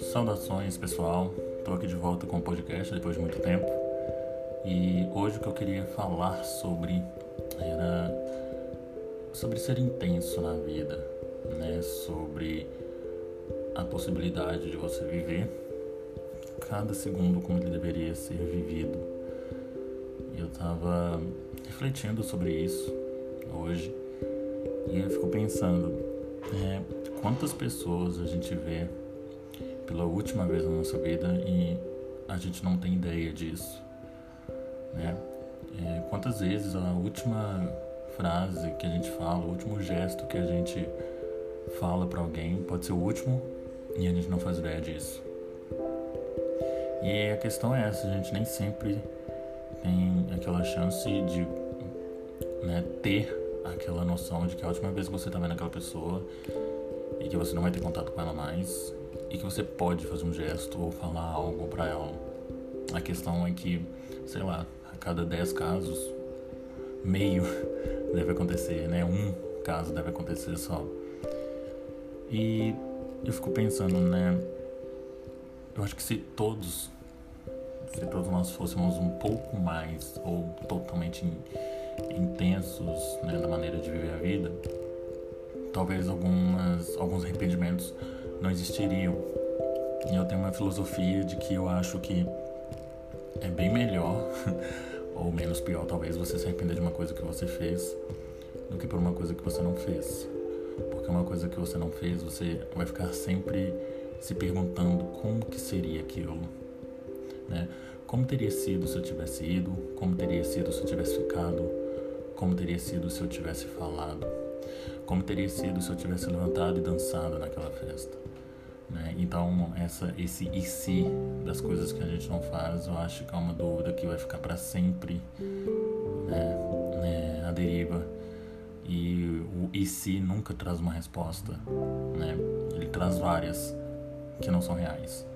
Saudações pessoal, estou aqui de volta com o podcast depois de muito tempo e hoje o que eu queria falar sobre era sobre ser intenso na vida, né? Sobre a possibilidade de você viver cada segundo como ele deveria ser vivido. Eu estava refletindo sobre isso hoje e eu fico pensando é, quantas pessoas a gente vê pela última vez na nossa vida e a gente não tem ideia disso, né? É, quantas vezes a última frase que a gente fala, o último gesto que a gente fala para alguém pode ser o último e a gente não faz ideia disso. E a questão é essa, a gente nem sempre tem aquela chance de né, ter aquela noção de que a última vez que você tá vendo aquela pessoa e que você não vai ter contato com ela mais e que você pode fazer um gesto ou falar algo para ela. A questão é que, sei lá, a cada 10 casos, meio deve acontecer, né? Um caso deve acontecer só. E eu fico pensando, né? Eu acho que se todos, se todos nós fôssemos um pouco mais ou totalmente intensos né, na maneira de viver a vida, talvez algumas, alguns arrependimentos não existiriam. E eu tenho uma filosofia de que eu acho que é bem melhor, ou menos pior, talvez, você se arrepender de uma coisa que você fez do que por uma coisa que você não fez. Porque uma coisa que você não fez, você vai ficar sempre se perguntando como que seria aquilo, né? Como teria sido se eu tivesse ido? Como teria sido se eu tivesse ficado? Como teria sido se eu tivesse falado? Como teria sido se eu tivesse levantado e dançado naquela festa? Né? Então, essa, esse e se das coisas que a gente não faz, eu acho que é uma dúvida que vai ficar para sempre né? né? deriva. E o e se nunca traz uma resposta, né? Ele traz várias que não são reais.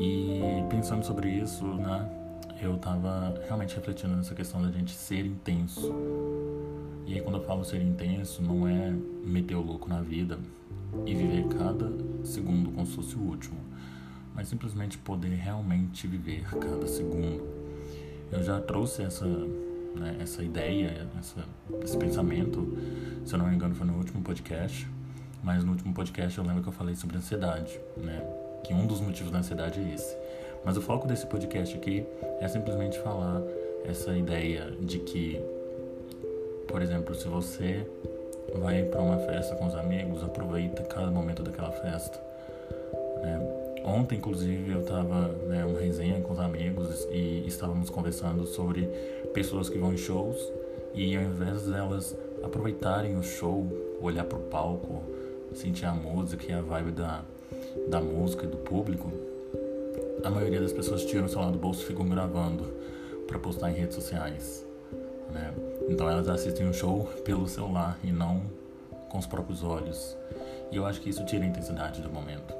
E pensando sobre isso, né? Eu tava realmente refletindo nessa questão da gente ser intenso. E aí quando eu falo ser intenso, não é meter o louco na vida e viver cada segundo como se fosse o último, mas simplesmente poder realmente viver cada segundo. Eu já trouxe essa né, essa ideia, essa, esse pensamento, se eu não me engano, foi no último podcast. Mas no último podcast eu lembro que eu falei sobre ansiedade, né? Que um dos motivos da ansiedade é esse. Mas o foco desse podcast aqui é simplesmente falar essa ideia de que, por exemplo, se você vai para uma festa com os amigos, aproveita cada momento daquela festa. Né? Ontem, inclusive, eu estava né, uma resenha com os amigos e estávamos conversando sobre pessoas que vão em shows e ao invés delas aproveitarem o show, olhar para o palco, sentir a música e a vibe da, da música e do público, a maioria das pessoas tiram o celular do bolso e ficam gravando para postar em redes sociais. Né? Então elas assistem um show pelo celular e não com os próprios olhos. E eu acho que isso tira a intensidade do momento.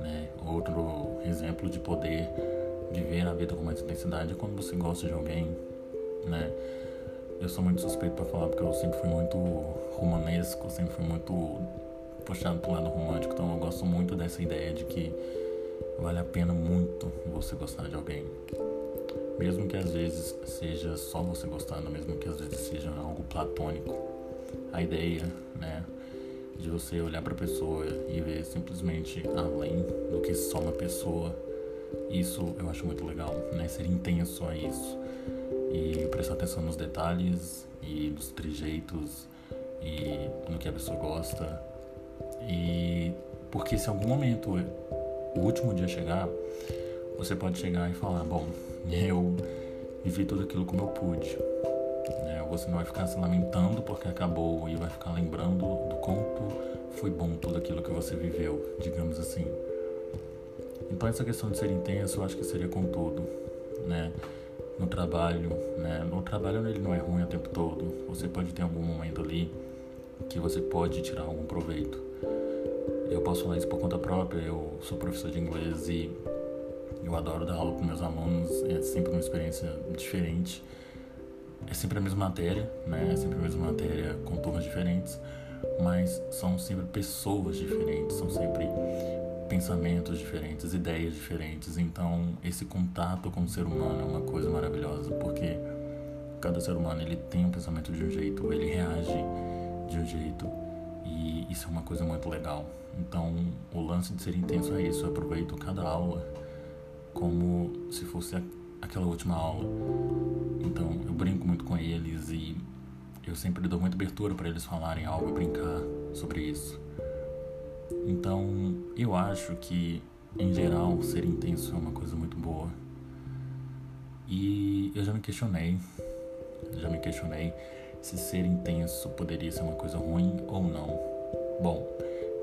Né? Outro exemplo de poder viver a vida com mais intensidade é quando você gosta de alguém, né? Eu sou muito suspeito para falar porque eu sempre fui muito romanesco, sempre fui muito puxado pro lado romântico, então eu gosto muito dessa ideia de que vale a pena muito você gostar de alguém. Mesmo que às vezes seja só você gostando, mesmo que às vezes seja algo platônico. A ideia, né, de você olhar para a pessoa e ver simplesmente além do que só uma pessoa. Isso eu acho muito legal, né? Ser intenso a isso e prestar atenção nos detalhes e nos trejeitos e no que a pessoa gosta. E porque se algum momento o último dia chegar, você pode chegar e falar, bom, eu vivi tudo aquilo como eu pude. Né? Você não vai ficar se lamentando porque acabou e vai ficar lembrando do quanto foi bom tudo aquilo que você viveu, digamos assim. Então essa questão de ser intenso, eu acho que seria com tudo, né? No trabalho, né? No trabalho ele não é ruim o tempo todo. Você pode ter algum momento ali que você pode tirar algum proveito. Eu posso falar isso por conta própria. Eu sou professor de inglês e eu adoro dar aula para meus alunos. É sempre uma experiência diferente é sempre a mesma matéria, né? É sempre a mesma matéria com turmas diferentes, mas são sempre pessoas diferentes, são sempre pensamentos diferentes, ideias diferentes. Então, esse contato com o ser humano é uma coisa maravilhosa, porque cada ser humano ele tem um pensamento de um jeito, ele reage de um jeito, isso é uma coisa muito legal. Então, o lance de ser intenso é isso, eu aproveito cada aula como se fosse aquela última aula. Então, eu brinco muito com eles e eu sempre dou muita abertura para eles falarem algo e brincar sobre isso. Então, eu acho que, em geral, ser intenso é uma coisa muito boa. E eu já me questionei, já me questionei se ser intenso poderia ser uma coisa ruim ou não. Bom,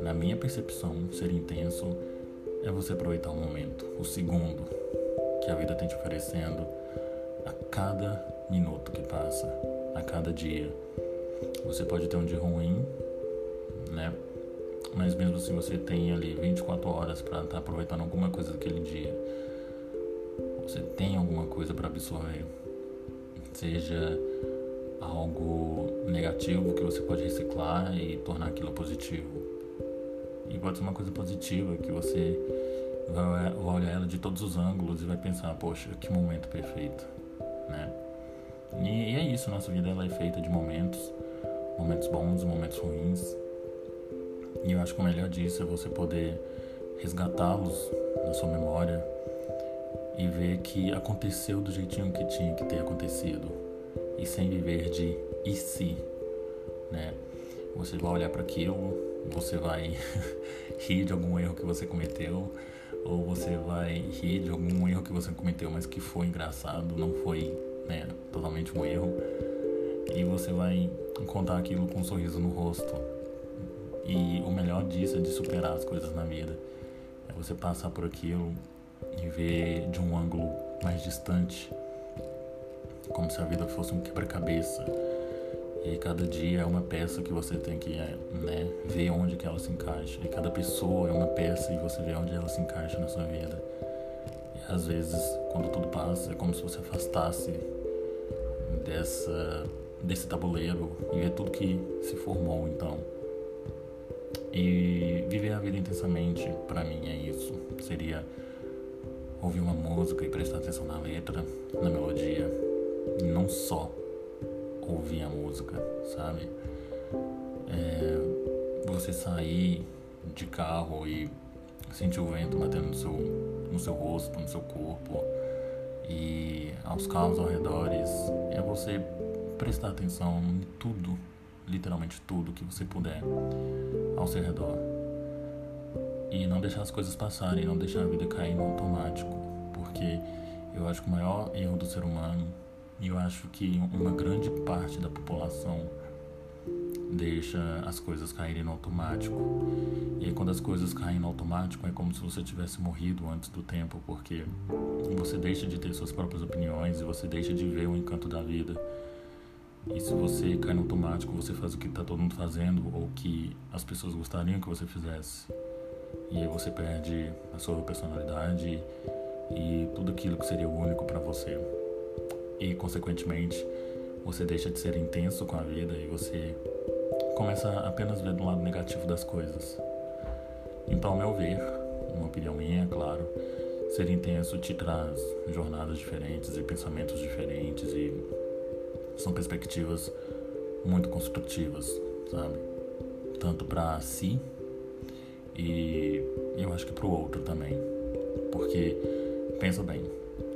na minha percepção, ser intenso é você aproveitar o momento, o segundo que a vida tem te oferecendo a cada minuto que passa, a cada dia. Você pode ter um dia ruim, né? mas mesmo assim você tem ali 24 horas para estar tá aproveitando alguma coisa daquele dia. Você tem alguma coisa para absorver, seja algo negativo que você pode reciclar e tornar aquilo positivo. E pode ser uma coisa positiva que você vai olhar ela de todos os ângulos e vai pensar, poxa, que momento perfeito, né? E, é isso, nossa vida ela é feita de momentos, momentos bons, momentos ruins, e eu acho que o melhor disso é você poder resgatá-los na sua memória e ver que aconteceu do jeitinho que tinha que ter acontecido e sem viver de e se, né? Você vai olhar para aquilo, você vai rir de algum erro que você cometeu ou você vai rir de algum erro que você cometeu, mas que foi engraçado, não foi, né, totalmente um erro. E você vai contar aquilo com um sorriso no rosto e o melhor disso é de superar as coisas na vida. É você passar por aquilo e ver de um ângulo mais distante, como se a vida fosse um quebra-cabeça. E cada dia é uma peça que você tem que né, ver onde que ela se encaixa. E cada pessoa é uma peça e você vê onde ela se encaixa na sua vida. E às vezes, quando tudo passa, é como se você afastasse dessa, desse tabuleiro e ver tudo que se formou então. E viver a vida intensamente, para mim, é isso. Seria ouvir uma música e prestar atenção na letra, na melodia, não só ouvir a música, sabe? É, você sair de carro e sentir o vento batendo no seu, no seu rosto, no seu corpo e aos carros ao redor, é você prestar atenção em tudo literalmente tudo que você puder ao seu redor. E não deixar as coisas passarem, não deixar a vida cair no automático, porque eu acho que o maior erro do ser humano, e eu acho que uma grande parte da população deixa as coisas caírem no automático. E aí, quando as coisas caem no automático, é como se você tivesse morrido antes do tempo, porque você deixa de ter suas próprias opiniões e você deixa de ver o encanto da vida e se você cai no automático, você faz o que está todo mundo fazendo ou que as pessoas gostariam que você fizesse. E aí você perde a sua personalidade e tudo aquilo que seria único para você. E consequentemente, você deixa de ser intenso com a vida e você começa a apenas ver do lado negativo das coisas. Então, ao meu ver, uma opinião minha, é claro, ser intenso te traz jornadas diferentes e pensamentos diferentes e são perspectivas muito construtivas, sabe? Tanto para si e eu acho que para o outro também. Porque, pensa bem,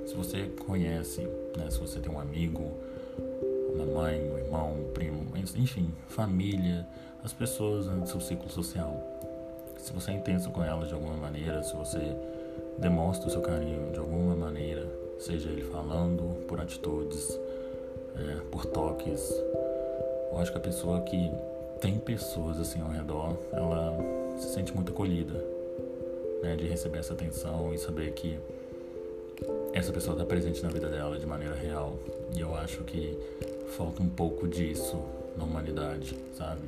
se você conhece, né, se você tem um amigo, uma mãe, um irmão, um primo, enfim, família, as pessoas né, do seu ciclo social, se você é intenso com elas de alguma maneira, se você demonstra o seu carinho de alguma maneira, seja ele falando, por atitudes, é, por toques. Eu acho que a pessoa que tem pessoas assim ao redor, ela se sente muito acolhida, né, de receber essa atenção e saber que essa pessoa está presente na vida dela de maneira real. E eu acho que falta um pouco disso na humanidade, sabe?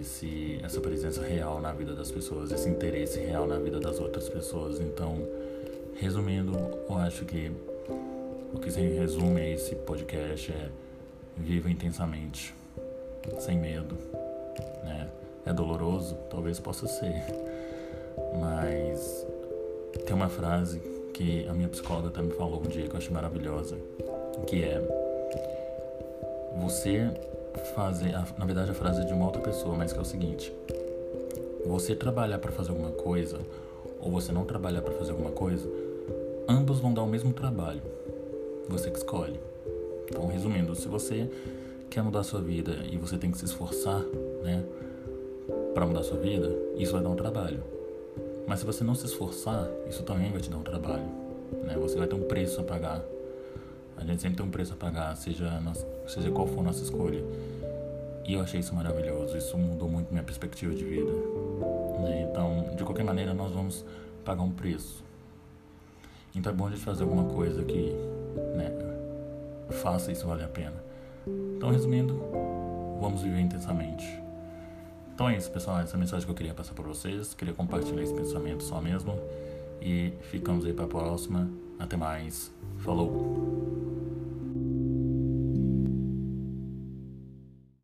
Esse, essa presença real na vida das pessoas, esse interesse real na vida das outras pessoas. Então, resumindo, eu acho que o que se resume a esse podcast é Viva intensamente, sem medo, né? É doloroso? Talvez possa ser, mas tem uma frase que a minha psicóloga me falou um dia que eu achei maravilhosa, que é você fazer, na verdade a frase é de uma outra pessoa, mas que é o seguinte: você trabalhar para fazer alguma coisa ou você não trabalhar para fazer alguma coisa, ambos vão dar o mesmo trabalho. Você que escolhe. Então, resumindo, se você quer mudar a sua vida e você tem que se esforçar, né, para mudar a sua vida, isso vai dar um trabalho. Mas se você não se esforçar, isso também vai te dar um trabalho, né? Você vai ter um preço a pagar. A gente sempre tem um preço a pagar, seja, seja qual for a nossa escolha. E eu achei isso maravilhoso, isso mudou muito minha perspectiva de vida. Né? Então, de qualquer maneira, nós vamos pagar um preço. Então é bom a gente fazer alguma coisa que né, faça isso valer a pena. Então, resumindo, vamos viver intensamente. Então é isso, pessoal. Essa é a mensagem que eu queria passar para vocês. Queria compartilhar esse pensamento só mesmo. E ficamos aí para a próxima. Até mais. Falou!